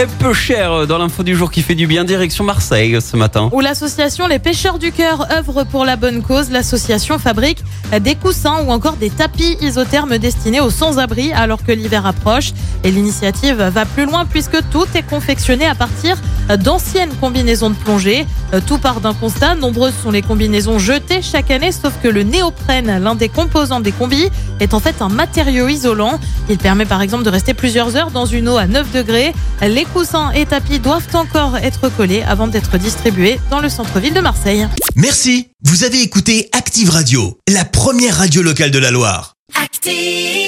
Et peu cher dans l'info du jour qui fait du bien, direction Marseille ce matin. Où l'association Les Pêcheurs du Cœur œuvre pour la bonne cause. L'association fabrique des coussins ou encore des tapis isothermes destinés aux sans-abri alors que l'hiver approche. Et l'initiative va plus loin puisque tout est confectionné à partir d'anciennes combinaisons de plongée. Tout part d'un constat. Nombreuses sont les combinaisons jetées chaque année, sauf que le néoprène, l'un des composants des combis, est en fait un matériau isolant. Il permet par exemple de rester plusieurs heures dans une eau à 9 degrés. Coussins et tapis doivent encore être collés avant d'être distribués dans le centre-ville de Marseille. Merci, vous avez écouté Active Radio, la première radio locale de la Loire. Active.